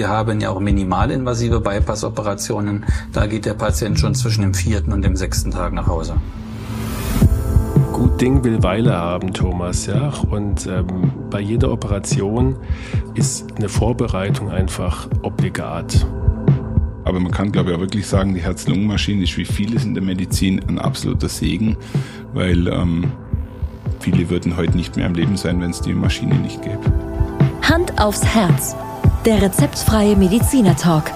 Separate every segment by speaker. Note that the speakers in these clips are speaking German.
Speaker 1: Wir haben ja auch minimalinvasive Bypass-Operationen. Da geht der Patient schon zwischen dem vierten und dem sechsten Tag nach Hause.
Speaker 2: Gut Ding will Weile haben, Thomas, ja. Und ähm, bei jeder Operation ist eine Vorbereitung einfach obligat.
Speaker 3: Aber man kann, glaube ich, auch wirklich sagen, die Herz-Lungen-Maschine ist wie vieles in der Medizin ein absoluter Segen, weil ähm, viele würden heute nicht mehr am Leben sein, wenn es die Maschine nicht gäbe.
Speaker 4: Hand aufs Herz. Der rezeptfreie Mediziner Talk.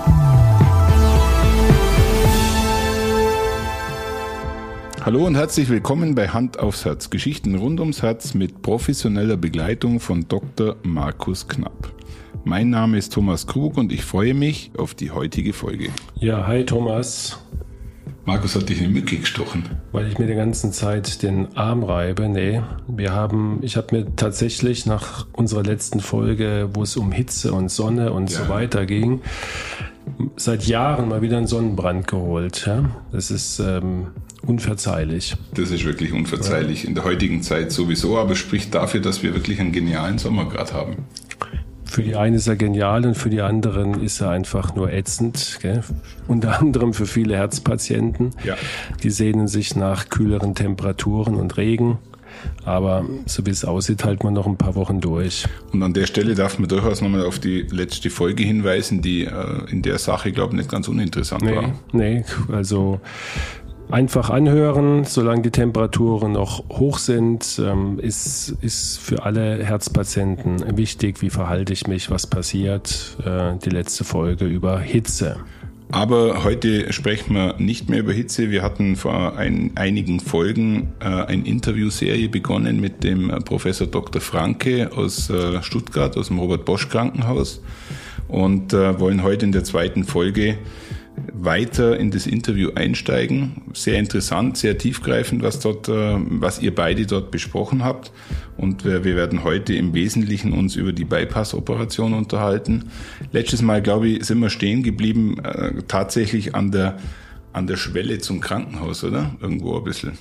Speaker 3: Hallo und herzlich willkommen bei Hand aufs Herz. Geschichten rund ums Herz mit professioneller Begleitung von Dr. Markus Knapp. Mein Name ist Thomas Krug und ich freue mich auf die heutige Folge.
Speaker 2: Ja, hi Thomas.
Speaker 3: Markus hat dich eine Mücke gestochen.
Speaker 2: Weil ich mir die ganze Zeit den Arm reibe. Nee, wir haben, ich habe mir tatsächlich nach unserer letzten Folge, wo es um Hitze und Sonne und ja. so weiter ging, seit Jahren mal wieder einen Sonnenbrand geholt. Ja? Das ist ähm, unverzeihlich.
Speaker 3: Das ist wirklich unverzeihlich. Ja. In der heutigen Zeit sowieso, aber spricht dafür, dass wir wirklich einen genialen Sommer gerade haben.
Speaker 2: Für die einen ist er genial und für die anderen ist er einfach nur ätzend. Gell? Unter anderem für viele Herzpatienten. Ja. Die sehnen sich nach kühleren Temperaturen und Regen. Aber so wie es aussieht, halten wir noch ein paar Wochen durch.
Speaker 3: Und an der Stelle darf man durchaus nochmal auf die letzte Folge hinweisen, die äh, in der Sache, glaube ich, nicht ganz uninteressant
Speaker 2: nee,
Speaker 3: war.
Speaker 2: Nee, also Einfach anhören, solange die Temperaturen noch hoch sind, ähm, ist, ist für alle Herzpatienten wichtig, wie verhalte ich mich, was passiert. Äh, die letzte Folge über Hitze.
Speaker 3: Aber heute sprechen wir nicht mehr über Hitze. Wir hatten vor ein, einigen Folgen äh, eine Interviewserie begonnen mit dem äh, Professor Dr. Franke aus äh, Stuttgart, aus dem Robert Bosch Krankenhaus und äh, wollen heute in der zweiten Folge weiter in das Interview einsteigen. Sehr interessant, sehr tiefgreifend, was dort, äh, was ihr beide dort besprochen habt. Und wir werden heute im Wesentlichen uns über die Bypass-Operation unterhalten. Letztes Mal, glaube ich, sind wir stehen geblieben, äh, tatsächlich an der, an der Schwelle zum Krankenhaus, oder? Irgendwo ein bisschen.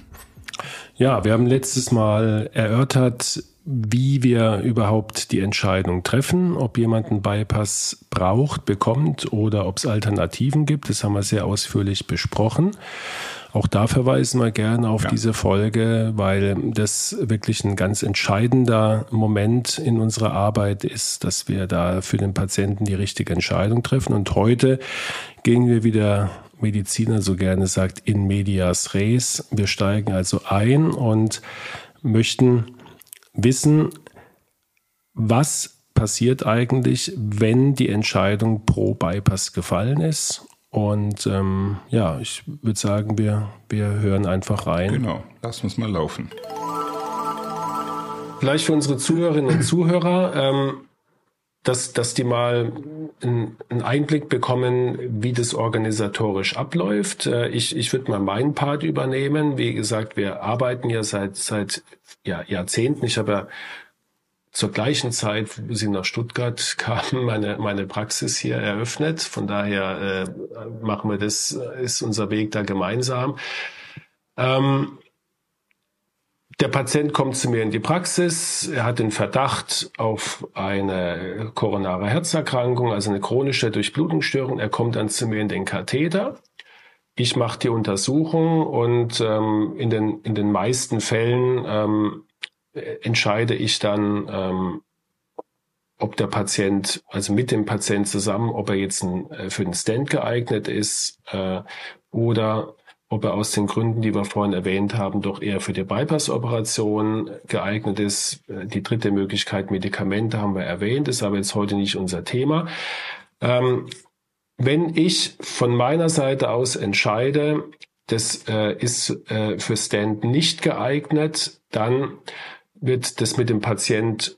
Speaker 2: Ja, wir haben letztes Mal erörtert, wie wir überhaupt die Entscheidung treffen, ob jemand einen Bypass braucht, bekommt oder ob es Alternativen gibt. Das haben wir sehr ausführlich besprochen. Auch da verweisen wir gerne auf ja. diese Folge, weil das wirklich ein ganz entscheidender Moment in unserer Arbeit ist, dass wir da für den Patienten die richtige Entscheidung treffen. Und heute gehen wir wieder Mediziner so gerne sagt, in medias res. Wir steigen also ein und möchten wissen, was passiert eigentlich, wenn die Entscheidung pro Bypass gefallen ist. Und ähm, ja, ich würde sagen, wir, wir hören einfach rein.
Speaker 3: Genau, lass uns mal laufen.
Speaker 2: Vielleicht für unsere Zuhörerinnen und Zuhörer, ähm, dass, dass die mal einen Einblick bekommen, wie das organisatorisch abläuft. Äh, ich, ich würde mal meinen Part übernehmen. Wie gesagt, wir arbeiten ja seit, seit ja, Jahrzehnten. Ich habe ja zur gleichen Zeit, wo sie nach Stuttgart kamen, meine, meine Praxis hier eröffnet. Von daher äh, machen wir das, ist unser Weg da gemeinsam. Ähm, der Patient kommt zu mir in die Praxis, er hat den Verdacht auf eine koronare Herzerkrankung, also eine chronische Durchblutungsstörung. Er kommt dann zu mir in den Katheter. Ich mache die Untersuchung und ähm, in, den, in den meisten Fällen ähm, entscheide ich dann, ähm, ob der Patient, also mit dem Patient zusammen, ob er jetzt ein, äh, für den Stand geeignet ist äh, oder ob er aus den Gründen, die wir vorhin erwähnt haben, doch eher für die Bypass-Operation geeignet ist. Äh, die dritte Möglichkeit, Medikamente haben wir erwähnt, ist aber jetzt heute nicht unser Thema. Ähm, wenn ich von meiner Seite aus entscheide, das äh, ist äh, für Stand nicht geeignet, dann wird das mit dem Patient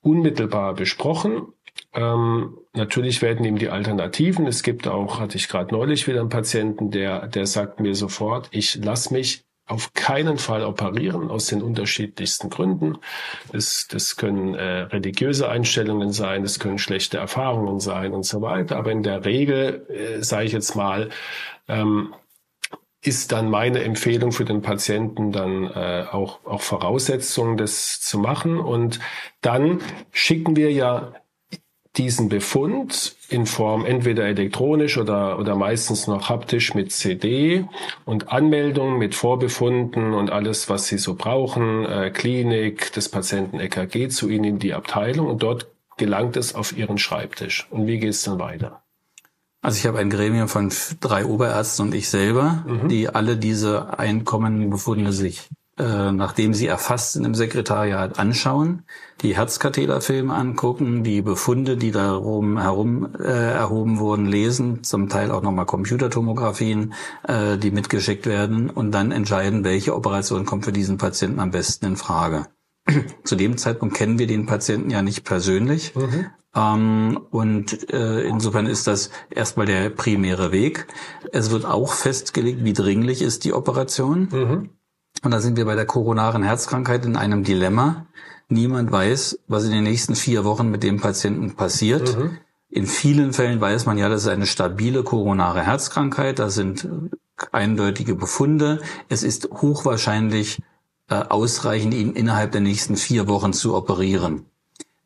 Speaker 2: unmittelbar besprochen. Ähm, natürlich werden ihm die Alternativen. Es gibt auch, hatte ich gerade neulich wieder einen Patienten, der, der sagt mir sofort, ich lasse mich auf keinen Fall operieren aus den unterschiedlichsten Gründen. Das, das können äh, religiöse Einstellungen sein, das können schlechte Erfahrungen sein und so weiter. Aber in der Regel, äh, sage ich jetzt mal, ähm, ist dann meine Empfehlung für den Patienten dann äh, auch, auch Voraussetzungen, das zu machen. Und dann schicken wir ja diesen Befund in Form entweder elektronisch oder, oder meistens noch haptisch mit CD und Anmeldung mit Vorbefunden und alles, was Sie so brauchen, äh, Klinik des Patienten EKG zu Ihnen in die Abteilung und dort gelangt es auf Ihren Schreibtisch. Und wie geht es dann weiter?
Speaker 1: Also ich habe ein Gremium von drei Oberärzten und ich selber, mhm. die alle diese Einkommenbefunde sich äh, nachdem sie erfasst sind im Sekretariat, anschauen, die Herzkatheterfilme angucken, die Befunde, die darum herum äh, erhoben wurden, lesen, zum Teil auch nochmal Computertomographien, äh, die mitgeschickt werden und dann entscheiden, welche Operation kommt für diesen Patienten am besten in Frage. Zu dem Zeitpunkt kennen wir den Patienten ja nicht persönlich. Mhm. Ähm, und äh, insofern ist das erstmal der primäre Weg. Es wird auch festgelegt, wie dringlich ist die Operation. Mhm. Und da sind wir bei der koronaren Herzkrankheit in einem Dilemma. Niemand weiß, was in den nächsten vier Wochen mit dem Patienten passiert. Mhm. In vielen Fällen weiß man ja, das ist eine stabile koronare Herzkrankheit. Da sind eindeutige Befunde. Es ist hochwahrscheinlich äh, ausreichend, ihn innerhalb der nächsten vier Wochen zu operieren.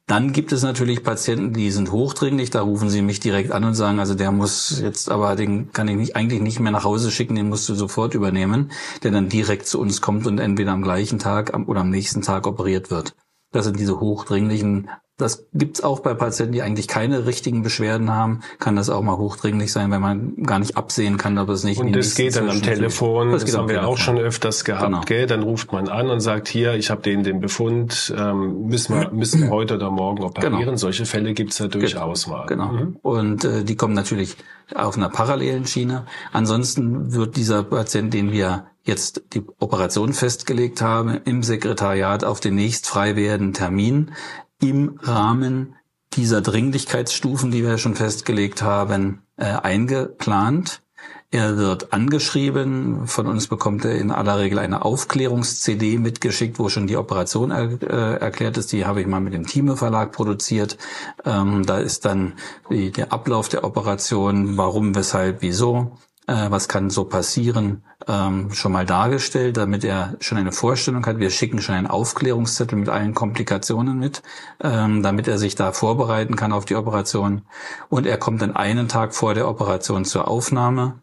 Speaker 1: Dann gibt es natürlich Patienten, die sind hochdringlich, da rufen sie mich direkt an und sagen, also der muss jetzt aber, den kann ich nicht, eigentlich nicht mehr nach Hause schicken, den musst du sofort übernehmen, der dann direkt zu uns kommt und entweder am gleichen Tag oder am nächsten Tag operiert wird. Das sind diese hochdringlichen das gibt's auch bei Patienten, die eigentlich keine richtigen Beschwerden haben. Kann das auch mal hochdringlich sein, wenn man gar nicht absehen kann, ob es nicht.
Speaker 2: Und das geht dann am Telefon. Das, das haben wir auch schon öfters gehabt. Genau. Gell? Dann ruft man an und sagt hier, ich habe den den Befund, ähm, müssen wir müssen wir heute oder morgen operieren. Genau. Solche Fälle gibt's ja durchaus
Speaker 1: mal. Genau. Mhm. Und äh, die kommen natürlich auf einer parallelen Schiene. Ansonsten wird dieser Patient, den wir jetzt die Operation festgelegt haben, im Sekretariat auf den nächst frei werdenden Termin im Rahmen dieser Dringlichkeitsstufen, die wir schon festgelegt haben, äh, eingeplant. Er wird angeschrieben. Von uns bekommt er in aller Regel eine Aufklärungs-CD mitgeschickt, wo schon die Operation er, äh, erklärt ist. Die habe ich mal mit dem Thieme Verlag produziert. Ähm, da ist dann die, der Ablauf der Operation, warum, weshalb, wieso äh, was kann so passieren, ähm, schon mal dargestellt, damit er schon eine Vorstellung hat. Wir schicken schon einen Aufklärungszettel mit allen Komplikationen mit, ähm, damit er sich da vorbereiten kann auf die Operation. Und er kommt dann einen Tag vor der Operation zur Aufnahme,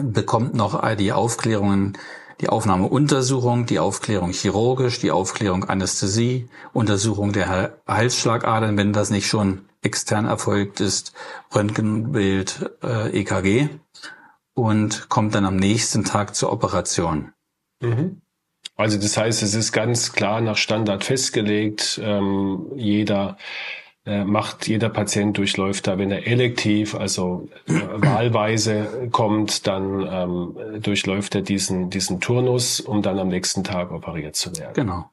Speaker 1: bekommt noch die Aufklärungen die Aufnahmeuntersuchung, die Aufklärung chirurgisch, die Aufklärung Anästhesie, Untersuchung der Halsschlagadern, wenn das nicht schon extern erfolgt ist, Röntgenbild, äh, EKG und kommt dann am nächsten Tag zur Operation.
Speaker 2: Mhm. Also das heißt, es ist ganz klar nach Standard festgelegt. Ähm, jeder äh, macht, jeder Patient durchläuft da, wenn er elektiv, also äh, wahlweise kommt, dann ähm, durchläuft er diesen, diesen Turnus, um dann am nächsten Tag operiert zu werden.
Speaker 1: Genau.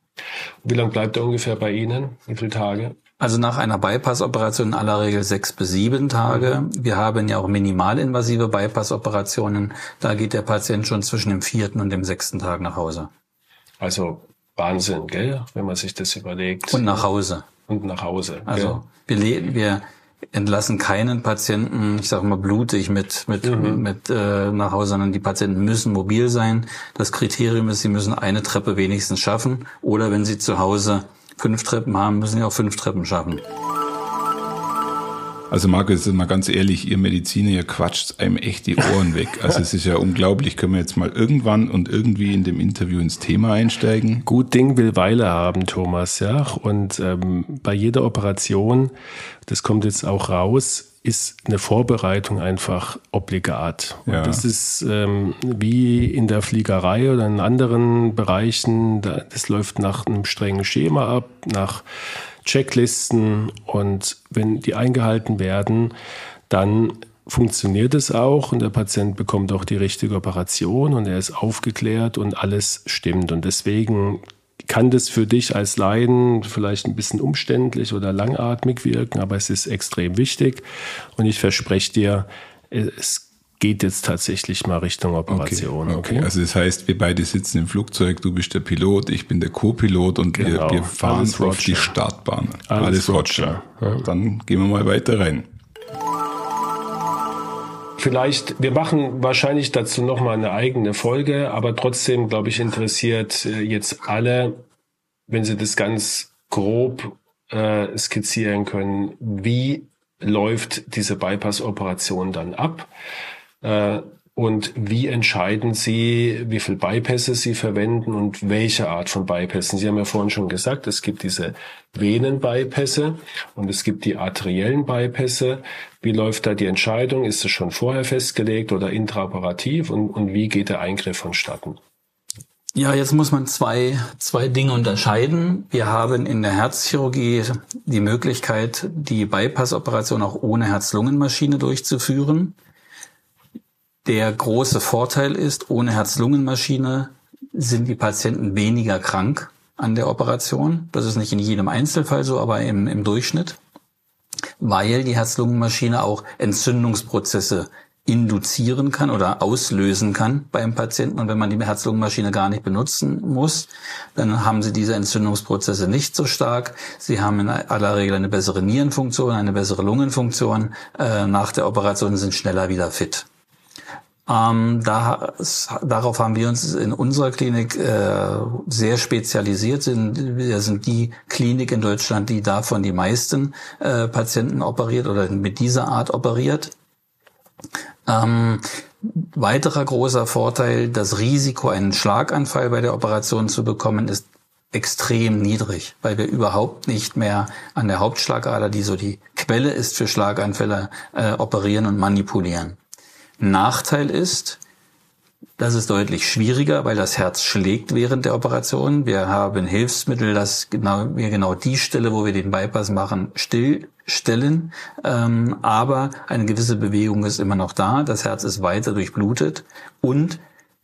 Speaker 2: Wie lange bleibt er ungefähr bei Ihnen? Wie viele Tage?
Speaker 1: Also nach einer Bypass-Operation in aller Regel sechs bis sieben Tage. Wir haben ja auch minimalinvasive Bypass-Operationen. Da geht der Patient schon zwischen dem vierten und dem sechsten Tag nach Hause.
Speaker 2: Also Wahnsinn, gell? Wenn man sich das überlegt.
Speaker 1: Und nach Hause.
Speaker 2: Und nach Hause.
Speaker 1: Also wir, wir entlassen keinen Patienten, ich sage mal blutig mit mit mhm. mit äh, nach Hause, sondern die Patienten müssen mobil sein. Das Kriterium ist, sie müssen eine Treppe wenigstens schaffen oder wenn sie zu Hause fünf Treppen haben, müssen ja auch fünf Treppen schaffen.
Speaker 3: Also Markus, mal ganz ehrlich, ihr Mediziner, ihr quatscht einem echt die Ohren weg. Also es ist ja unglaublich. Können wir jetzt mal irgendwann und irgendwie in dem Interview ins Thema einsteigen?
Speaker 2: Gut Ding will Weile haben, Thomas, ja. Und ähm, bei jeder Operation, das kommt jetzt auch raus, ist eine Vorbereitung einfach obligat. Und ja. das ist ähm, wie in der Fliegerei oder in anderen Bereichen, das läuft nach einem strengen Schema ab, nach Checklisten und wenn die eingehalten werden, dann funktioniert es auch und der Patient bekommt auch die richtige Operation und er ist aufgeklärt und alles stimmt. Und deswegen kann das für dich als Leiden vielleicht ein bisschen umständlich oder langatmig wirken, aber es ist extrem wichtig. Und ich verspreche dir, es geht jetzt tatsächlich mal Richtung Operation.
Speaker 3: Okay, okay. okay, Also das heißt, wir beide sitzen im Flugzeug, du bist der Pilot, ich bin der Co-Pilot und genau. wir, wir, fahren Alles auf die Startbahn.
Speaker 2: Alles, Alles Roger.
Speaker 3: Roger. Ja. Dann gehen wir mal weiter rein.
Speaker 2: Vielleicht, wir machen wahrscheinlich dazu nochmal eine eigene Folge, aber trotzdem, glaube ich, interessiert äh, jetzt alle, wenn sie das ganz grob äh, skizzieren können, wie läuft diese Bypass-Operation dann ab? Äh, und wie entscheiden Sie, wie viel Bypässe Sie verwenden und welche Art von Bypässen? Sie haben ja vorhin schon gesagt, es gibt diese Venenbypässe und es gibt die arteriellen Bypässe. Wie läuft da die Entscheidung? Ist es schon vorher festgelegt oder intraoperativ? Und, und wie geht der Eingriff vonstatten?
Speaker 1: Ja, jetzt muss man zwei, zwei Dinge unterscheiden. Wir haben in der Herzchirurgie die Möglichkeit, die Bypass-Operation auch ohne Herz-Lungen-Maschine durchzuführen. Der große Vorteil ist, ohne Herz-Lungen-Maschine sind die Patienten weniger krank an der Operation. Das ist nicht in jedem Einzelfall so, aber im, im Durchschnitt, weil die Herz-Lungen-Maschine auch Entzündungsprozesse induzieren kann oder auslösen kann beim Patienten. Und wenn man die Herz-Lungen-Maschine gar nicht benutzen muss, dann haben sie diese Entzündungsprozesse nicht so stark. Sie haben in aller Regel eine bessere Nierenfunktion, eine bessere Lungenfunktion. Äh, nach der Operation sind schneller wieder fit. Ähm, da, darauf haben wir uns in unserer Klinik äh, sehr spezialisiert. Sind, wir sind die Klinik in Deutschland, die davon die meisten äh, Patienten operiert oder mit dieser Art operiert. Ähm, weiterer großer Vorteil, das Risiko, einen Schlaganfall bei der Operation zu bekommen, ist extrem niedrig, weil wir überhaupt nicht mehr an der Hauptschlagader, die so die Quelle ist für Schlaganfälle, äh, operieren und manipulieren. Nachteil ist, das ist deutlich schwieriger, weil das Herz schlägt während der Operation. Wir haben Hilfsmittel, dass genau, wir genau die Stelle, wo wir den Bypass machen, stillstellen. Ähm, aber eine gewisse Bewegung ist immer noch da. Das Herz ist weiter durchblutet und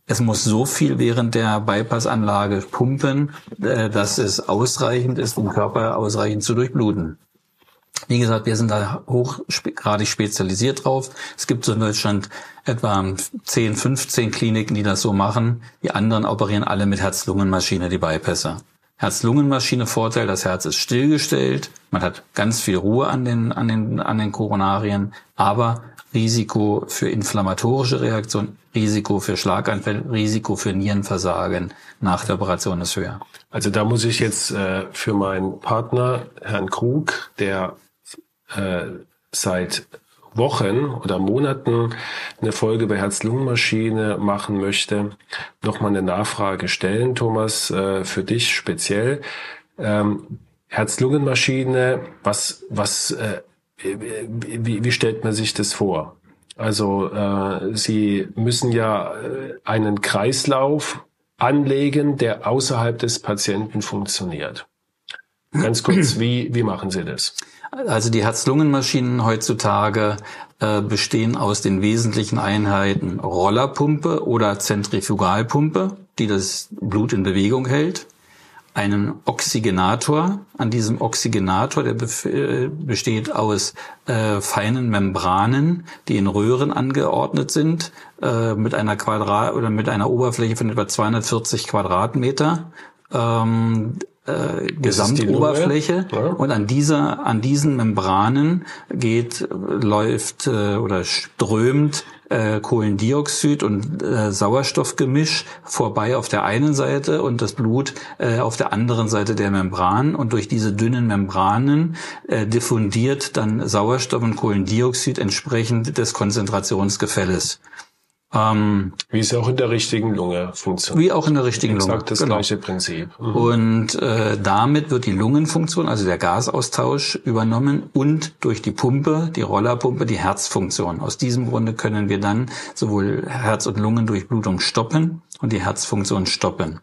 Speaker 1: es muss so viel während der Bypassanlage pumpen, äh, dass es ausreichend ist, um Körper ausreichend zu durchbluten. Wie gesagt, wir sind da hochgradig spezialisiert drauf. Es gibt so in Deutschland etwa 10, 15 Kliniken, die das so machen. Die anderen operieren alle mit Herz-Lungen-Maschine, die Bypässe. Herz-Lungen-Maschine Vorteil, das Herz ist stillgestellt, man hat ganz viel Ruhe an den, an den, an den Koronarien, aber Risiko für inflammatorische Reaktion, Risiko für Schlaganfälle, Risiko für Nierenversagen nach der Operation ist höher.
Speaker 2: Also da muss ich jetzt äh, für meinen Partner, Herrn Krug, der äh, seit Wochen oder Monaten eine Folge bei Herz-Lungen-Maschine machen möchte, nochmal eine Nachfrage stellen, Thomas, äh, für dich speziell. Ähm, Herz-Lungen-Maschine, was, was, äh, wie, wie stellt man sich das vor? Also äh, Sie müssen ja äh, einen Kreislauf anlegen, der außerhalb des Patienten funktioniert. Ganz kurz, wie, wie machen Sie das?
Speaker 1: Also die Herz-Lungen-Maschinen heutzutage äh, bestehen aus den wesentlichen Einheiten Rollerpumpe oder Zentrifugalpumpe, die das Blut in Bewegung hält, einen Oxygenator. An diesem Oxygenator, der äh, besteht aus äh, feinen Membranen, die in Röhren angeordnet sind, äh, mit einer Quadrat oder mit einer Oberfläche von etwa 240 Quadratmeter. Ähm, äh, Gesamtoberfläche ja. und an dieser an diesen Membranen geht läuft äh, oder strömt äh, Kohlendioxid und äh, Sauerstoffgemisch vorbei auf der einen Seite und das Blut äh, auf der anderen Seite der Membran und durch diese dünnen Membranen äh, diffundiert dann Sauerstoff und Kohlendioxid entsprechend des Konzentrationsgefälles.
Speaker 2: Ähm, wie es auch in der richtigen Lunge funktioniert.
Speaker 1: Wie auch in der richtigen Lunge.
Speaker 2: Exakt das genau. gleiche Prinzip.
Speaker 1: Mhm. Und äh, damit wird die Lungenfunktion, also der Gasaustausch, übernommen und durch die Pumpe, die Rollerpumpe, die Herzfunktion. Aus diesem Grunde können wir dann sowohl Herz- und Lungendurchblutung stoppen und die Herzfunktion stoppen.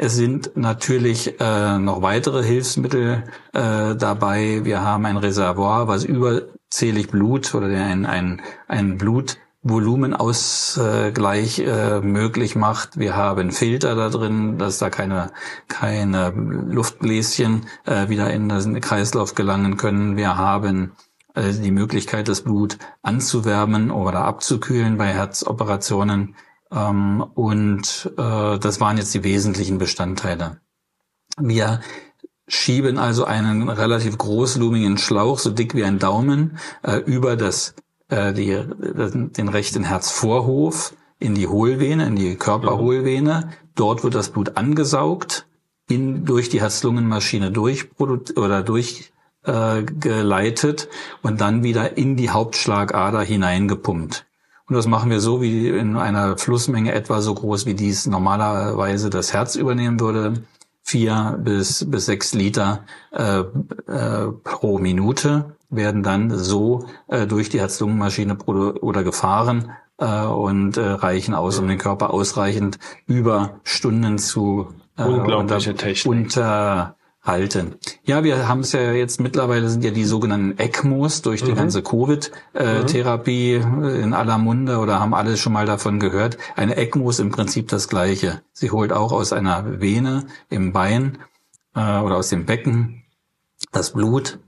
Speaker 1: Es sind natürlich äh, noch weitere Hilfsmittel äh, dabei. Wir haben ein Reservoir, was überzählig Blut oder ein, ein, ein Blut Volumenausgleich äh, möglich macht. Wir haben Filter da drin, dass da keine, keine Luftbläschen äh, wieder in den Kreislauf gelangen können. Wir haben äh, die Möglichkeit, das Blut anzuwärmen oder abzukühlen bei Herzoperationen. Ähm, und äh, das waren jetzt die wesentlichen Bestandteile. Wir schieben also einen relativ großlumigen Schlauch, so dick wie ein Daumen, äh, über das äh, die, den rechten Herzvorhof in die Hohlvene, in die Körperhohlvene. Dort wird das Blut angesaugt, in, durch die Herz-Lungen-Maschine oder durch äh, geleitet und dann wieder in die Hauptschlagader hineingepumpt. Und das machen wir so wie in einer Flussmenge etwa so groß, wie dies normalerweise das Herz übernehmen würde. Vier bis, bis sechs Liter äh, äh, pro Minute werden dann so äh, durch die Herz-Lungen-Maschine oder gefahren äh, und äh, reichen aus, um den Körper ausreichend über Stunden zu
Speaker 2: äh, Unglaubliche unter, Technik.
Speaker 1: unter halten. Ja, wir haben es ja jetzt mittlerweile sind ja die sogenannten ECMOs durch die mhm. ganze Covid-Therapie mhm. in aller Munde oder haben alle schon mal davon gehört. Eine ECMO ist im Prinzip das Gleiche. Sie holt auch aus einer Vene im Bein äh, oder aus dem Becken das Blut,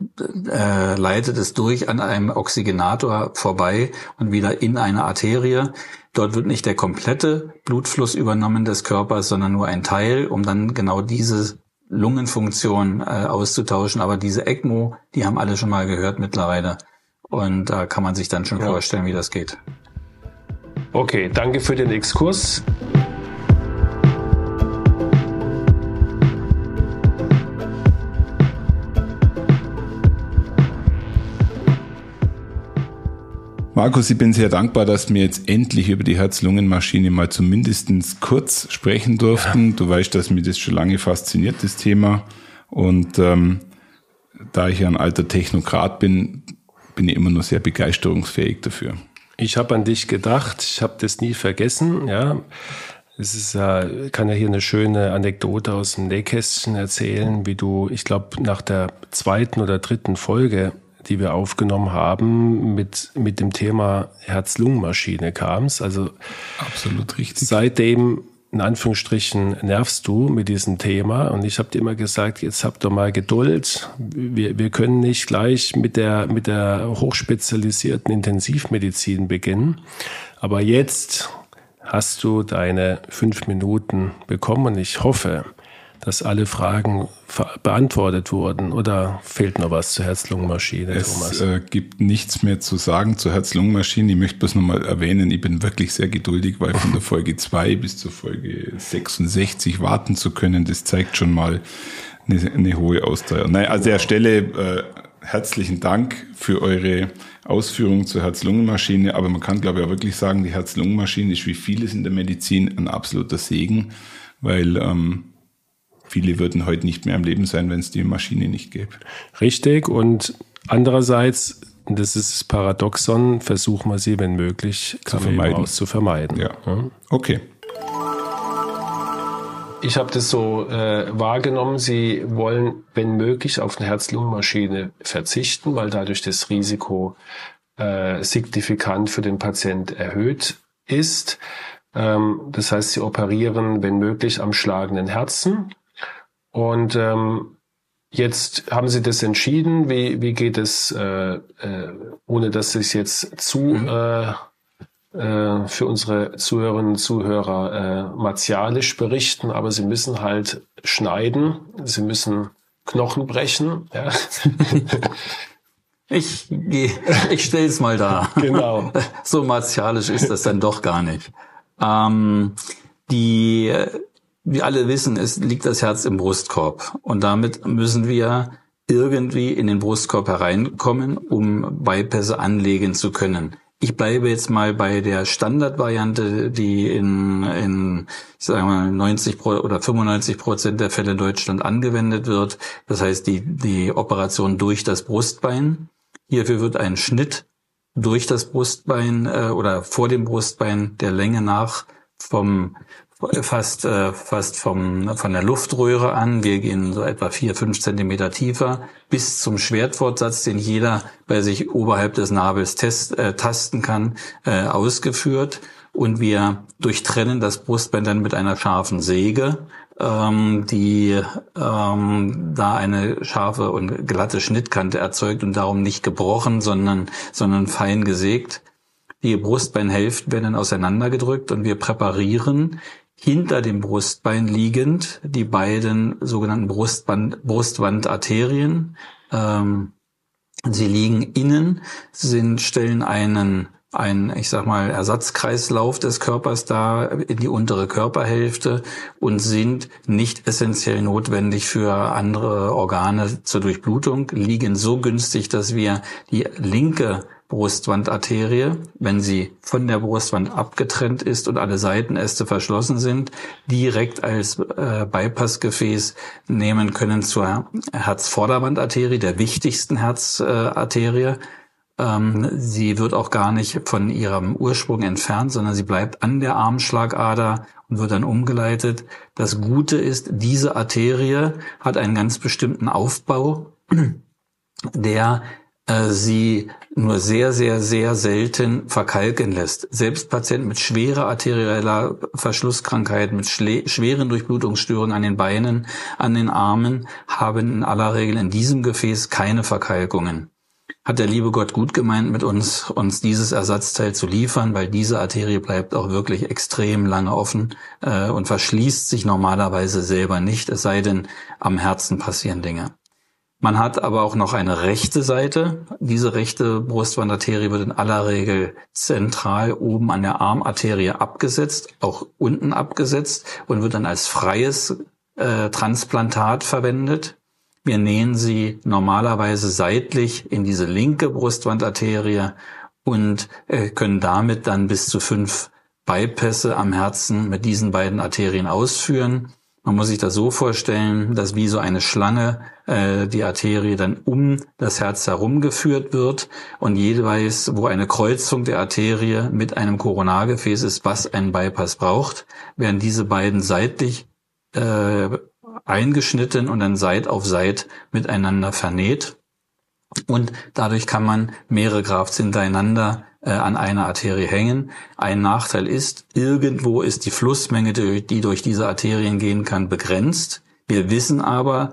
Speaker 1: äh, leitet es durch an einem Oxygenator vorbei und wieder in eine Arterie. Dort wird nicht der komplette Blutfluss übernommen des Körpers, sondern nur ein Teil, um dann genau diese Lungenfunktion äh, auszutauschen. Aber diese ECMO, die haben alle schon mal gehört mittlerweile. Und da kann man sich dann schon ja. vorstellen, wie das geht.
Speaker 2: Okay, danke für den Exkurs.
Speaker 3: Markus, ich bin sehr dankbar, dass wir jetzt endlich über die Herz-Lungen-Maschine mal zumindest kurz sprechen durften. Ja. Du weißt, dass mich das schon lange fasziniert, das Thema. Und ähm, da ich ja ein alter Technokrat bin, bin ich immer nur sehr begeisterungsfähig dafür.
Speaker 2: Ich habe an dich gedacht, ich habe das nie vergessen, ja. Es ist, äh, kann ja hier eine schöne Anekdote aus dem Nähkästchen erzählen, wie du, ich glaube, nach der zweiten oder dritten Folge die wir aufgenommen haben, mit, mit dem Thema Herz-Lungen-Maschine kam es. Also
Speaker 3: absolut richtig.
Speaker 2: Seitdem in Anführungsstrichen nervst du mit diesem Thema und ich habe dir immer gesagt, jetzt habt doch mal Geduld. Wir, wir können nicht gleich mit der, mit der hochspezialisierten Intensivmedizin beginnen. Aber jetzt hast du deine fünf Minuten bekommen und ich hoffe, dass alle Fragen beantwortet wurden oder fehlt noch was zur Herz-Lungen-Maschine,
Speaker 3: Thomas? Es äh, gibt nichts mehr zu sagen zur Herz-Lungen-Maschine. Ich möchte bloß nochmal erwähnen, ich bin wirklich sehr geduldig, weil von der Folge 2 bis zur Folge 66 warten zu können, das zeigt schon mal eine, eine hohe Ausdauer. Nein, an der Stelle äh, herzlichen Dank für eure Ausführungen zur Herz-Lungen-Maschine, aber man kann glaube ich auch wirklich sagen, die Herz-Lungen-Maschine ist wie vieles in der Medizin ein absoluter Segen, weil ähm, viele würden heute nicht mehr am Leben sein, wenn es die Maschine nicht gäbe.
Speaker 2: Richtig. Und andererseits, das ist das Paradoxon, versuchen wir sie, wenn möglich, zu vermeiden. zu vermeiden.
Speaker 3: Ja. ja. Okay.
Speaker 2: Ich habe das so äh, wahrgenommen, Sie wollen, wenn möglich, auf eine Herz-Lungen-Maschine verzichten, weil dadurch das Risiko äh, signifikant für den Patient erhöht ist. Ähm, das heißt, Sie operieren, wenn möglich, am schlagenden Herzen und ähm, jetzt haben Sie das entschieden. Wie, wie geht es, äh, äh, ohne dass Sie es jetzt zu mhm. äh, äh, für unsere Zuhörerinnen und Zuhörer äh, martialisch berichten, aber Sie müssen halt schneiden, Sie müssen Knochen brechen. Ja.
Speaker 1: Ich, ich stelle es mal da.
Speaker 2: Genau.
Speaker 1: So martialisch ist das dann doch gar nicht. Ähm, die wir alle wissen, es liegt das Herz im Brustkorb. Und damit müssen wir irgendwie in den Brustkorb hereinkommen, um Bypässe anlegen zu können. Ich bleibe jetzt mal bei der Standardvariante, die in, in ich sage mal 90 oder 95 Prozent der Fälle in Deutschland angewendet wird. Das heißt die, die Operation durch das Brustbein. Hierfür wird ein Schnitt durch das Brustbein äh, oder vor dem Brustbein der Länge nach vom fast, äh, fast vom, von der Luftröhre an. Wir gehen so etwa vier, fünf Zentimeter tiefer bis zum Schwertfortsatz, den jeder bei sich oberhalb des Nabels test, äh, tasten kann, äh, ausgeführt. Und wir durchtrennen das Brustbein dann mit einer scharfen Säge, ähm, die ähm, da eine scharfe und glatte Schnittkante erzeugt und darum nicht gebrochen, sondern, sondern fein gesägt. Die Brustbeinhälften werden dann auseinandergedrückt und wir präparieren hinter dem Brustbein liegend die beiden sogenannten Brustband, Brustwandarterien. Ähm, sie liegen innen, sind, stellen einen ein, ich sag mal, Ersatzkreislauf des Körpers da in die untere Körperhälfte und sind nicht essentiell notwendig für andere Organe zur Durchblutung, liegen so günstig, dass wir die linke Brustwandarterie, wenn sie von der Brustwand abgetrennt ist und alle Seitenäste verschlossen sind, direkt als äh, Bypassgefäß nehmen können zur Herzvorderwandarterie, der wichtigsten Herzarterie. Ähm, sie wird auch gar nicht von ihrem Ursprung entfernt, sondern sie bleibt an der Armschlagader und wird dann umgeleitet. Das Gute ist, diese Arterie hat einen ganz bestimmten Aufbau, der äh, sie nur sehr, sehr, sehr selten verkalken lässt. Selbst Patienten mit schwerer arterieller Verschlusskrankheit, mit schweren Durchblutungsstörungen an den Beinen, an den Armen, haben in aller Regel in diesem Gefäß keine Verkalkungen hat der liebe Gott gut gemeint mit uns, uns dieses Ersatzteil zu liefern, weil diese Arterie bleibt auch wirklich extrem lange offen äh, und verschließt sich normalerweise selber nicht, es sei denn, am Herzen passieren Dinge. Man hat aber auch noch eine rechte Seite. Diese rechte Brustwandarterie wird in aller Regel zentral oben an der Armarterie abgesetzt, auch unten abgesetzt und wird dann als freies äh, Transplantat verwendet. Wir nähen sie normalerweise seitlich in diese linke Brustwandarterie und äh, können damit dann bis zu fünf Bypässe am Herzen mit diesen beiden Arterien ausführen. Man muss sich das so vorstellen, dass wie so eine Schlange äh, die Arterie dann um das Herz herumgeführt wird und jeweils, wo eine Kreuzung der Arterie mit einem Koronargefäß ist, was einen Bypass braucht, werden diese beiden seitlich äh, eingeschnitten und dann Seit auf Seit miteinander vernäht. Und dadurch kann man mehrere Grafts hintereinander äh, an einer Arterie hängen. Ein Nachteil ist, irgendwo ist die Flussmenge, die durch diese Arterien gehen kann, begrenzt. Wir wissen aber,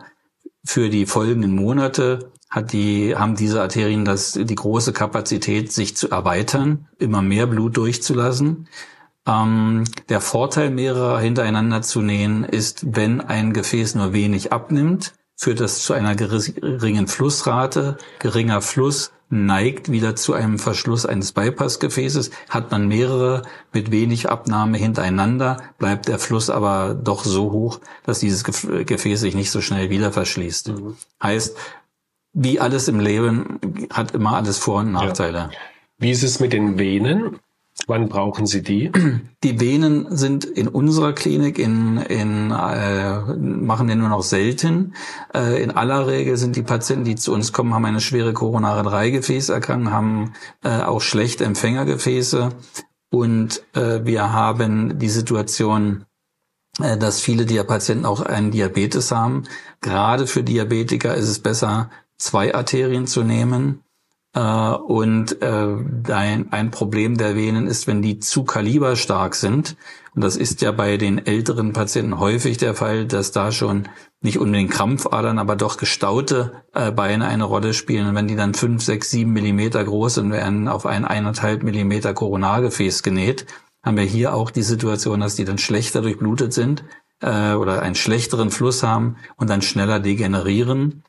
Speaker 1: für die folgenden Monate hat die, haben diese Arterien das, die große Kapazität, sich zu erweitern, immer mehr Blut durchzulassen. Ähm, der Vorteil mehrerer hintereinander zu nähen ist, wenn ein Gefäß nur wenig abnimmt, führt das zu einer geringen Flussrate. Geringer Fluss neigt wieder zu einem Verschluss eines Bypassgefäßes. Hat man mehrere mit wenig Abnahme hintereinander, bleibt der Fluss aber doch so hoch, dass dieses Gefäß sich nicht so schnell wieder verschließt. Mhm. Heißt, wie alles im Leben hat immer alles Vor- und Nachteile. Ja.
Speaker 2: Wie ist es mit den Venen? Wann brauchen Sie die?
Speaker 1: Die Venen sind in unserer Klinik in, in äh, machen wir nur noch selten. Äh, in aller Regel sind die Patienten, die zu uns kommen, haben eine schwere koronare 3 Gefäßerkrankung, haben äh, auch schlechte Empfängergefäße und äh, wir haben die Situation, äh, dass viele der Patienten auch einen Diabetes haben. Gerade für Diabetiker ist es besser, zwei Arterien zu nehmen und äh, ein, ein Problem der Venen ist, wenn die zu kaliberstark sind. Und das ist ja bei den älteren Patienten häufig der Fall, dass da schon nicht unbedingt Krampfadern, aber doch gestaute äh, Beine eine Rolle spielen. Und wenn die dann fünf, sechs, sieben Millimeter groß sind, werden auf ein eineinhalb Millimeter Koronargefäß genäht, haben wir hier auch die Situation, dass die dann schlechter durchblutet sind äh, oder einen schlechteren Fluss haben und dann schneller degenerieren.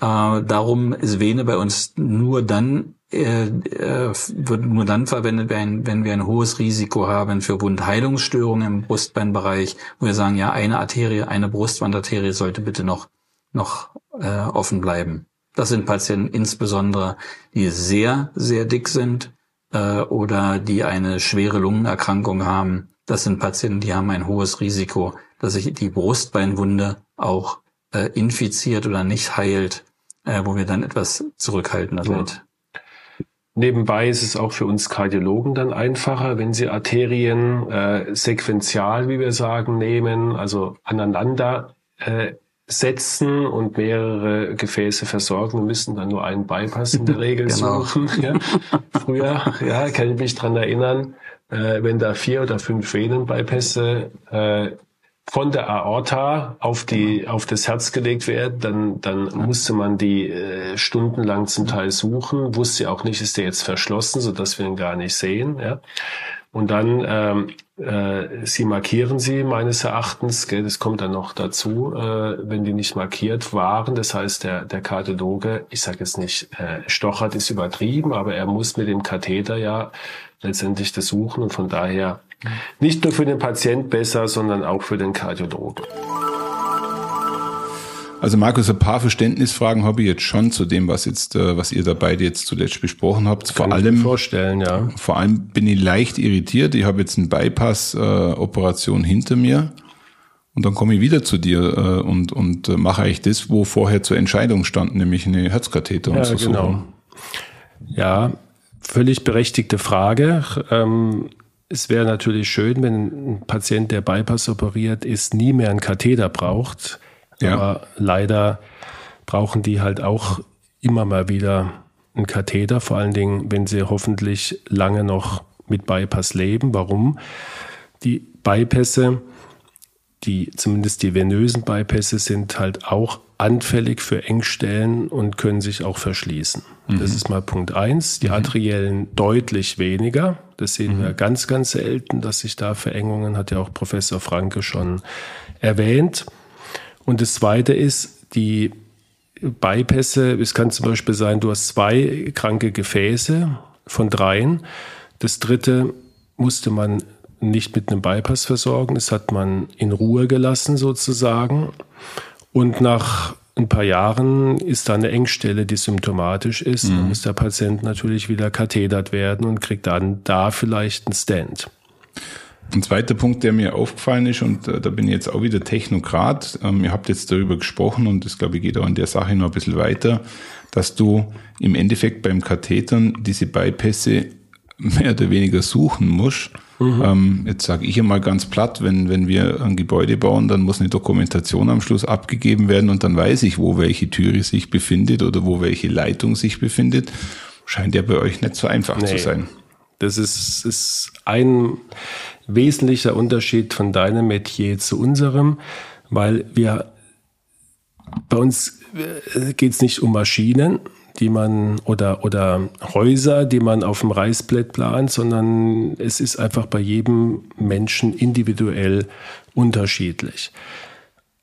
Speaker 1: Äh, darum ist Vene bei uns nur dann äh, äh, wird nur dann verwendet werden, wenn wir ein hohes Risiko haben für Wundheilungsstörungen im Brustbeinbereich, wo wir sagen, ja, eine Arterie, eine Brustwandarterie sollte bitte noch noch äh, offen bleiben. Das sind Patienten insbesondere, die sehr sehr dick sind äh, oder die eine schwere Lungenerkrankung haben. Das sind Patienten, die haben ein hohes Risiko, dass sich die Brustbeinwunde auch äh, infiziert oder nicht heilt äh, wo wir dann etwas zurückhaltender ja. sind.
Speaker 2: Nebenbei ist es auch für uns Kardiologen dann einfacher, wenn Sie Arterien äh, sequenzial, wie wir sagen, nehmen, also aneinander äh, setzen und mehrere Gefäße versorgen und müssen dann nur einen Bypass in der Regel genau. suchen. Ja. Früher, ja, kann ich mich dran erinnern, äh, wenn da vier oder fünf Venenbypässe äh, von der Aorta auf die auf das Herz gelegt werden, dann dann musste man die äh, stundenlang zum Teil suchen, wusste auch nicht, ist der jetzt verschlossen, so dass wir ihn gar nicht sehen. Ja. Und dann ähm, äh, sie markieren sie meines Erachtens, gell, das kommt dann noch dazu, äh, wenn die nicht markiert waren. Das heißt, der, der Kardiologe, ich sage jetzt nicht, äh, stochert ist übertrieben, aber er muss mit dem Katheter ja letztendlich das suchen und von daher nicht nur für den Patient besser, sondern auch für den Kardiologen.
Speaker 3: Also Markus, ein paar Verständnisfragen habe ich jetzt schon zu dem, was jetzt, äh, was ihr da beide jetzt zuletzt besprochen habt.
Speaker 2: Vor Kann allem vorstellen, ja.
Speaker 3: Vor allem bin ich leicht irritiert. Ich habe jetzt eine Bypass-Operation hinter mir und dann komme ich wieder zu dir äh, und und äh, mache eigentlich das, wo vorher zur Entscheidung stand, nämlich eine Herzkatheter
Speaker 2: ja, genau. Ja, völlig berechtigte Frage. Ähm, es wäre natürlich schön, wenn ein Patient, der Bypass operiert ist, nie mehr einen Katheter braucht ja. Aber leider brauchen die halt auch immer mal wieder einen Katheter, vor allen Dingen, wenn sie hoffentlich lange noch mit Bypass leben. Warum? Die Bypässe, die, zumindest die venösen Bypässe, sind halt auch anfällig für Engstellen und können sich auch verschließen. Mhm. Das ist mal Punkt eins. Die mhm. arteriellen deutlich weniger. Das sehen mhm. wir ganz, ganz selten, dass sich da Verengungen, hat ja auch Professor Franke schon erwähnt. Und das Zweite ist, die Bypässe, es kann zum Beispiel sein, du hast zwei kranke Gefäße von dreien. Das dritte musste man nicht mit einem Bypass versorgen, das hat man in Ruhe gelassen sozusagen. Und nach ein paar Jahren ist da eine Engstelle, die symptomatisch ist. Mhm. Dann muss der Patient natürlich wieder kathedert werden und kriegt dann da vielleicht einen Stand.
Speaker 3: Ein zweiter Punkt, der mir aufgefallen ist, und äh, da bin ich jetzt auch wieder Technokrat, ähm, ihr habt jetzt darüber gesprochen und das glaube ich geht auch in der Sache noch ein bisschen weiter, dass du im Endeffekt beim Kathetern diese Bypässe mehr oder weniger suchen musst. Mhm. Ähm, jetzt sage ich einmal ganz platt, wenn, wenn wir ein Gebäude bauen, dann muss eine Dokumentation am Schluss abgegeben werden und dann weiß ich, wo welche Türe sich befindet oder wo welche Leitung sich befindet. Scheint ja bei euch nicht so einfach nee. zu sein.
Speaker 2: Das ist, ist ein wesentlicher Unterschied von deinem Metier zu unserem, weil wir bei uns äh, geht es nicht um Maschinen, die man oder oder Häuser, die man auf dem Reißbrett plant, sondern es ist einfach bei jedem Menschen individuell unterschiedlich.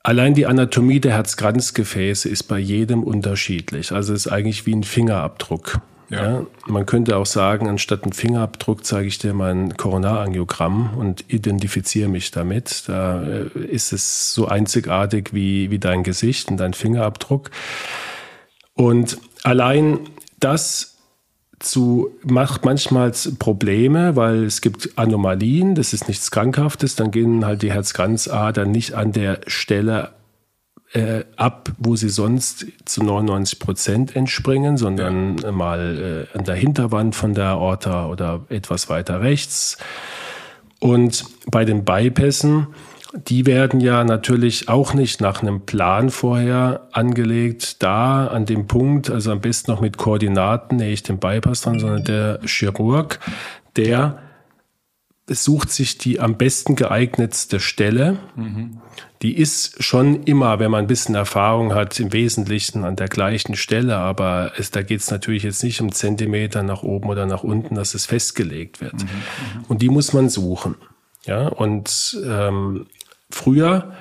Speaker 2: Allein die Anatomie der Herzkranzgefäße ist bei jedem unterschiedlich. Also es ist eigentlich wie ein Fingerabdruck. Ja. ja. man könnte auch sagen, anstatt einen Fingerabdruck zeige ich dir mein Koronarangiogramm und identifiziere mich damit. Da äh, ist es so einzigartig wie, wie dein Gesicht und dein Fingerabdruck. Und allein das zu, macht manchmal Probleme, weil es gibt Anomalien, das ist nichts Krankhaftes, dann gehen halt die Herzkranzadern nicht an der Stelle äh, ab, wo sie sonst zu 99 Prozent entspringen, sondern ja. mal äh, an der Hinterwand von der Aorta oder etwas weiter rechts. Und bei den Bypässen, die werden ja natürlich auch nicht nach einem Plan vorher angelegt, da an dem Punkt, also am besten noch mit Koordinaten nähe ich den Bypass dran, sondern der Chirurg, der sucht sich die am besten geeignetste Stelle. Mhm. Die ist schon immer, wenn man ein bisschen Erfahrung hat, im Wesentlichen an der gleichen Stelle, aber es, da geht es natürlich jetzt nicht um Zentimeter nach oben oder nach unten, dass es festgelegt wird. Mhm. mhm. Und die muss man suchen. Ja, und ähm, früher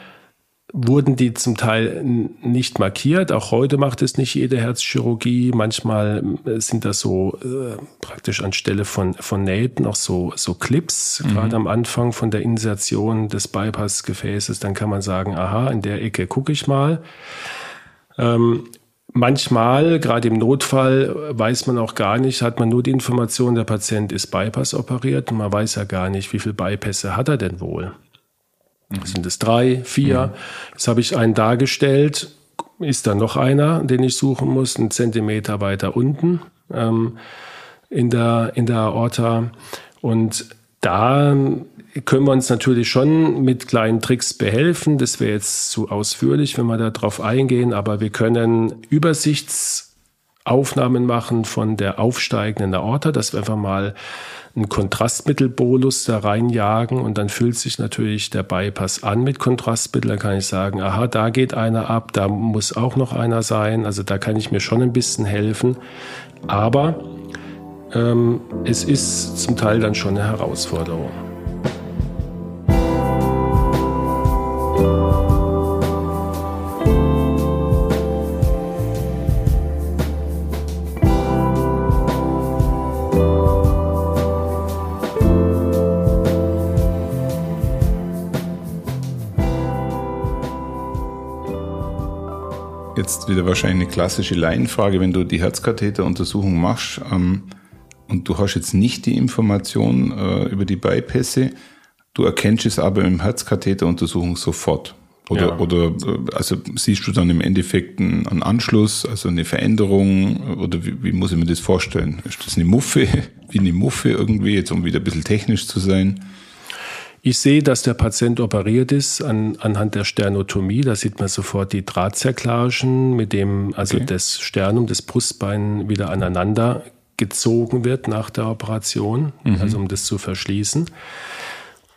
Speaker 2: wurden die zum Teil nicht markiert. Auch heute macht es nicht jede Herzchirurgie. Manchmal äh, sind das so äh, praktisch anstelle von, von Nähten auch so, so Clips, mhm. gerade am Anfang von der Insertion des Bypassgefäßes. Dann kann man sagen, aha, in der Ecke gucke ich mal. Ähm, manchmal, gerade im Notfall, weiß man auch gar nicht, hat man nur die Information, der Patient ist Bypass operiert und man weiß ja gar nicht, wie viele Bypässe hat er denn wohl. Mhm. Sind es drei, vier? Mhm. Jetzt habe ich einen dargestellt. Ist da noch einer, den ich suchen muss, einen Zentimeter weiter unten ähm, in, der, in der Aorta. Und da können wir uns natürlich schon mit kleinen Tricks behelfen. Das wäre jetzt zu ausführlich, wenn wir da drauf eingehen, aber wir können Übersichtsaufnahmen machen von der aufsteigenden Aorta, dass wir einfach mal einen Kontrastmittelbolus da reinjagen und dann füllt sich natürlich der Bypass an mit Kontrastmittel. Dann kann ich sagen, aha, da geht einer ab, da muss auch noch einer sein. Also da kann ich mir schon ein bisschen helfen. Aber ähm, es ist zum Teil dann schon eine Herausforderung.
Speaker 3: Jetzt wieder wahrscheinlich eine klassische Laienfrage, wenn du die Herzkatheteruntersuchung machst ähm, und du hast jetzt nicht die Information äh, über die Bypässe, du erkennst es aber im Herzkatheteruntersuchung sofort. Oder, ja. oder äh, also siehst du dann im Endeffekt einen Anschluss, also eine Veränderung oder wie, wie muss ich mir das vorstellen? Ist das eine Muffe, wie eine Muffe irgendwie, jetzt um wieder ein bisschen technisch zu sein?
Speaker 2: Ich sehe, dass der Patient operiert ist an, anhand der Sternotomie. Da sieht man sofort die Drahtzerklagen, mit dem also okay. das Sternum, das Brustbein wieder aneinander gezogen wird nach der Operation, mhm. also um das zu verschließen.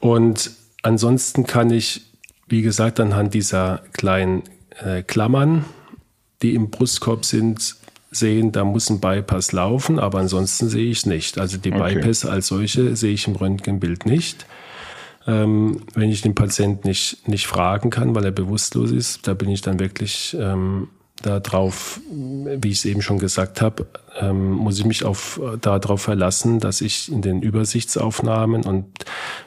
Speaker 2: Und ansonsten kann ich, wie gesagt, anhand dieser kleinen äh, Klammern, die im Brustkorb sind, sehen, da muss ein Bypass laufen, aber ansonsten sehe ich es nicht. Also die okay. Bypass als solche sehe ich im Röntgenbild nicht ähm, wenn ich den Patienten nicht, nicht fragen kann, weil er bewusstlos ist, da bin ich dann wirklich ähm, darauf, wie ich es eben schon gesagt habe, ähm, muss ich mich auf darauf verlassen, dass ich in den Übersichtsaufnahmen und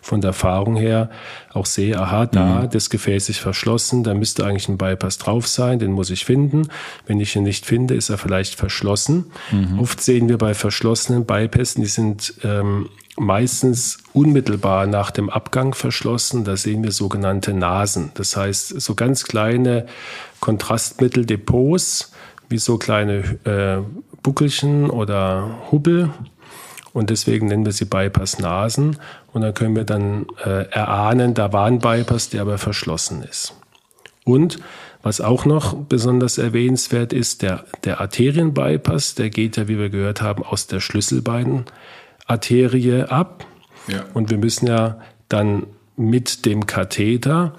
Speaker 2: von der Erfahrung her auch sehe, aha, da, mhm. das Gefäß ist verschlossen, da müsste eigentlich ein Bypass drauf sein, den muss ich finden. Wenn ich ihn nicht finde, ist er vielleicht verschlossen. Mhm. Oft sehen wir bei verschlossenen Bypassen, die sind ähm, meistens unmittelbar nach dem Abgang verschlossen. Da sehen wir sogenannte Nasen. Das heißt, so ganz kleine Kontrastmitteldepots, wie so kleine äh, Buckelchen oder Hubbel. Und deswegen nennen wir sie Bypass-Nasen. Und dann können wir dann äh, erahnen, da war ein Bypass, der aber verschlossen ist. Und was auch noch besonders erwähnenswert ist, der, der Arterienbypass, der geht ja, wie wir gehört haben, aus der Schlüsselbein Arterie ab. Ja. Und wir müssen ja dann mit dem Katheter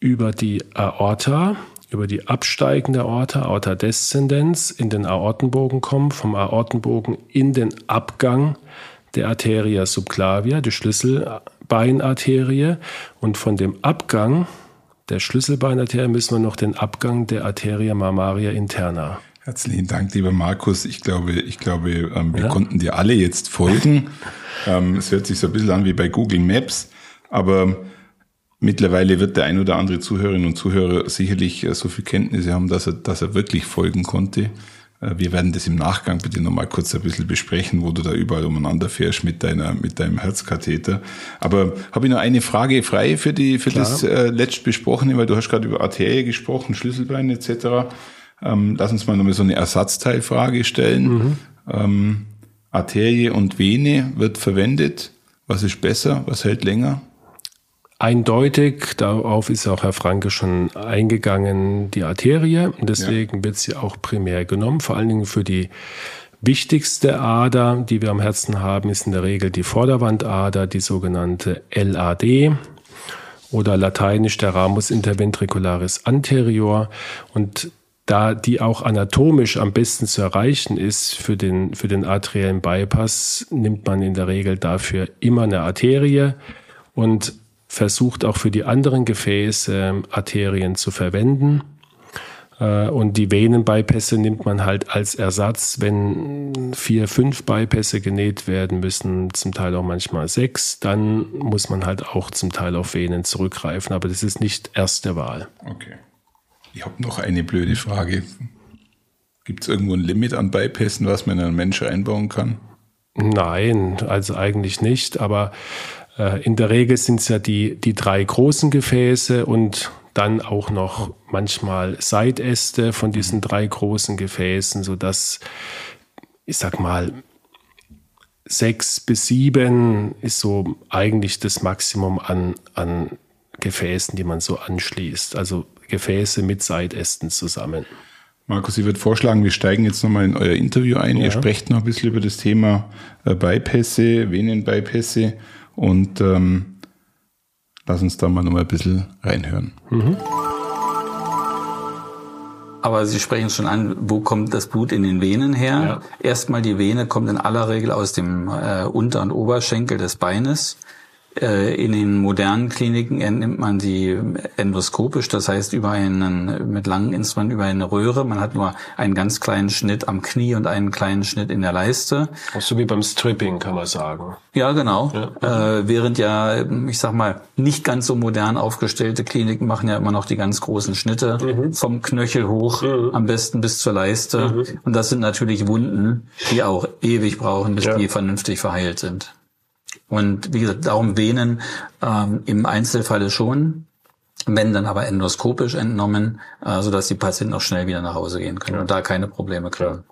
Speaker 2: über die Aorta, über die absteigende Aorta, Aorta Descendens, in den Aortenbogen kommen, vom Aortenbogen in den Abgang der Arteria subclavia, die Schlüsselbeinarterie. Und von dem Abgang der Schlüsselbeinarterie müssen wir noch den Abgang der Arteria mammaria interna
Speaker 3: Herzlichen Dank, lieber Markus. Ich glaube, ich glaube, ähm, wir ja? konnten dir alle jetzt folgen. ähm, es hört sich so ein bisschen an wie bei Google Maps, aber mittlerweile wird der ein oder andere Zuhörerin und Zuhörer sicherlich äh, so viel Kenntnisse haben, dass er, dass er wirklich folgen konnte. Äh, wir werden das im Nachgang bitte nochmal kurz ein bisschen besprechen, wo du da überall umeinander fährst mit deiner, mit deinem Herzkatheter. Aber habe ich noch eine Frage frei für die, für Klar. das äh, letzt besprochene, weil du hast gerade über Arterie gesprochen, Schlüsselbein etc. Ähm, lass uns mal nochmal so eine Ersatzteilfrage stellen. Mhm. Ähm, Arterie und Vene wird verwendet. Was ist besser? Was hält länger?
Speaker 2: Eindeutig, darauf ist auch Herr Franke schon eingegangen, die Arterie. Und deswegen ja. wird sie auch primär genommen, vor allen Dingen für die wichtigste Ader, die wir am Herzen haben, ist in der Regel die Vorderwandader, die sogenannte LAD oder lateinisch der Ramus interventricularis anterior. Und da die auch anatomisch am besten zu erreichen ist für den, für den arteriellen Bypass, nimmt man in der Regel dafür immer eine Arterie und versucht auch für die anderen Gefäße ähm, Arterien zu verwenden. Äh, und die Venenbypässe nimmt man halt als Ersatz, wenn vier, fünf Bypässe genäht werden müssen, zum Teil auch manchmal sechs, dann muss man halt auch zum Teil auf Venen zurückgreifen. Aber das ist nicht erste Wahl.
Speaker 3: Okay. Ich habe noch eine blöde Frage. Gibt es irgendwo ein Limit an Bypassen, was man in einen Menschen einbauen kann?
Speaker 2: Nein, also eigentlich nicht. Aber äh, in der Regel sind es ja die, die drei großen Gefäße und dann auch noch manchmal Seitäste von diesen drei großen Gefäßen, sodass, ich sag mal, sechs bis sieben ist so eigentlich das Maximum an, an Gefäßen, die man so anschließt. Also Gefäße mit Seitästen zusammen.
Speaker 3: Markus, ich würde vorschlagen, wir steigen jetzt nochmal in euer Interview ein. Ja. Ihr sprecht noch ein bisschen über das Thema äh, Bypässe, Venenbypässe und ähm, lass uns da mal nochmal ein bisschen reinhören. Mhm.
Speaker 1: Aber Sie sprechen schon an, wo kommt das Blut in den Venen her? Ja. Erstmal die Vene kommt in aller Regel aus dem äh, Unter- und Oberschenkel des Beines. Äh, in den modernen Kliniken entnimmt man sie endoskopisch, das heißt über einen mit langen Instrumenten über eine Röhre. Man hat nur einen ganz kleinen Schnitt am Knie und einen kleinen Schnitt in der Leiste.
Speaker 2: So wie beim Stripping kann man sagen.
Speaker 1: Ja, genau. Ja. Äh, während ja, ich sag mal, nicht ganz so modern aufgestellte Kliniken machen ja immer noch die ganz großen Schnitte mhm. vom Knöchel hoch, mhm. am besten bis zur Leiste. Mhm. Und das sind natürlich Wunden, die auch ewig brauchen, bis ja. die vernünftig verheilt sind. Und wie gesagt, darum Venen ähm, im Einzelfall schon, wenn dann aber endoskopisch entnommen, äh, sodass die Patienten auch schnell wieder nach Hause gehen können ja. und da keine Probleme kriegen.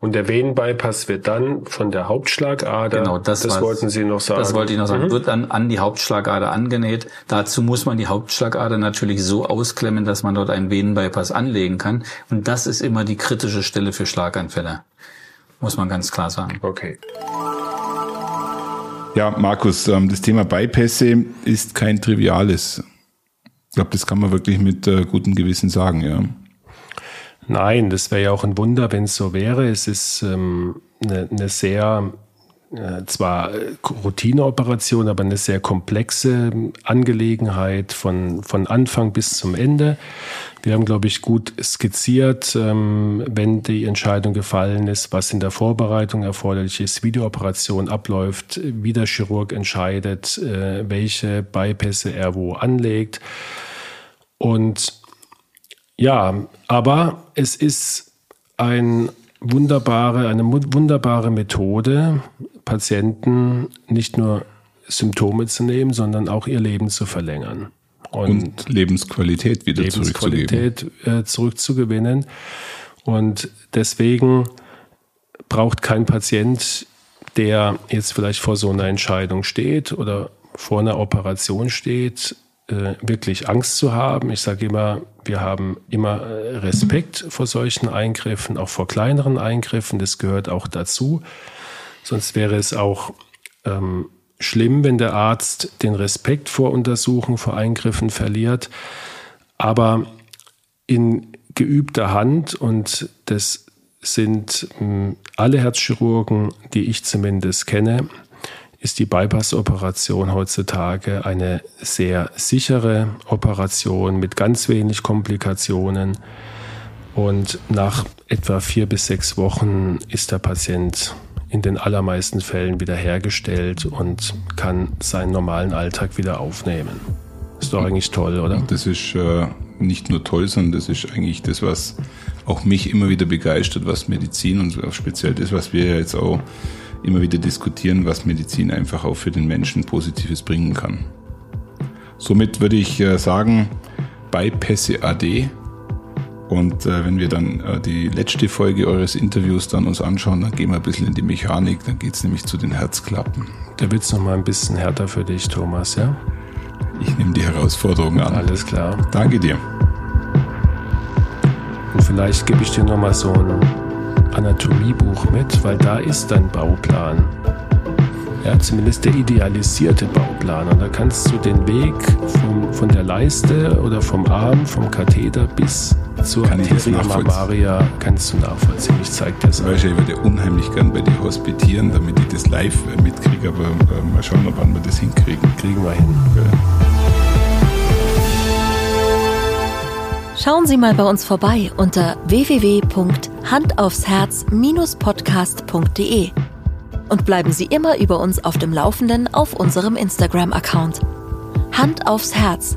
Speaker 2: Und der Venenbypass wird dann von der Hauptschlagader,
Speaker 1: genau, das, das wollten Sie noch sagen. Das wollte ich noch sagen, mhm. wird dann an die Hauptschlagader angenäht. Dazu muss man die Hauptschlagader natürlich so ausklemmen, dass man dort einen Venenbypass anlegen kann. Und das ist immer die kritische Stelle für Schlaganfälle. Muss man ganz klar sagen.
Speaker 2: Okay.
Speaker 3: Ja, Markus, ähm, das Thema Bypässe ist kein triviales. Ich glaube, das kann man wirklich mit äh, gutem Gewissen sagen, ja.
Speaker 2: Nein, das wäre ja auch ein Wunder, wenn es so wäre. Es ist ähm, eine, eine sehr äh, zwar Routineoperation, aber eine sehr komplexe Angelegenheit von, von Anfang bis zum Ende. Wir haben, glaube ich, gut skizziert, ähm, wenn die Entscheidung gefallen ist, was in der Vorbereitung erforderlich ist, wie die Operation abläuft, wie der Chirurg entscheidet, äh, welche Bypässe er wo anlegt. Und ja, aber es ist ein wunderbare, eine wunderbare Methode, Patienten nicht nur Symptome zu nehmen, sondern auch ihr Leben zu verlängern.
Speaker 3: Und, und Lebensqualität wieder
Speaker 2: Lebensqualität äh, zurückzugewinnen. Und deswegen braucht kein Patient, der jetzt vielleicht vor so einer Entscheidung steht oder vor einer Operation steht, äh, wirklich Angst zu haben. Ich sage immer, wir haben immer äh, Respekt vor solchen Eingriffen, auch vor kleineren Eingriffen. Das gehört auch dazu. Sonst wäre es auch ähm, schlimm, wenn der Arzt den Respekt vor Untersuchungen, vor Eingriffen verliert. Aber in geübter Hand, und das sind hm, alle Herzchirurgen, die ich zumindest kenne, ist die Bypass-Operation heutzutage eine sehr sichere Operation mit ganz wenig Komplikationen. Und nach etwa vier bis sechs Wochen ist der Patient in den allermeisten Fällen wiederhergestellt und kann seinen normalen Alltag wieder aufnehmen. Ist doch eigentlich toll, oder?
Speaker 3: Das ist äh, nicht nur toll, sondern das ist eigentlich das, was auch mich immer wieder begeistert, was Medizin und speziell das, was wir jetzt auch immer wieder diskutieren, was Medizin einfach auch für den Menschen Positives bringen kann. Somit würde ich äh, sagen, bei Pässe AD und äh, wenn wir dann äh, die letzte Folge eures Interviews dann uns anschauen, dann gehen wir ein bisschen in die Mechanik, dann geht es nämlich zu den Herzklappen.
Speaker 2: Da wird es nochmal ein bisschen härter für dich, Thomas, ja?
Speaker 3: Ich nehme die Herausforderung an.
Speaker 2: Alles klar.
Speaker 3: Danke dir.
Speaker 2: Und vielleicht gebe ich dir nochmal so ein Anatomiebuch mit, weil da ist dein Bauplan. Ja, zumindest der idealisierte Bauplan. Und da kannst du den Weg vom, von der Leiste oder vom Arm, vom Katheter bis zur Kann Arteria mammaria kannst du nachvollziehen. Ich zeig dir das.
Speaker 3: Weißt du, ich würde unheimlich gern bei dir hospitieren, damit ich das live äh, mitkriege, aber äh, mal schauen, wann wir das hinkriegen.
Speaker 2: Kriegen wir hin. Ja.
Speaker 4: Schauen Sie mal bei uns vorbei unter www.handaufsherz-podcast.de und bleiben Sie immer über uns auf dem Laufenden auf unserem Instagram-Account. Hand aufs Herz,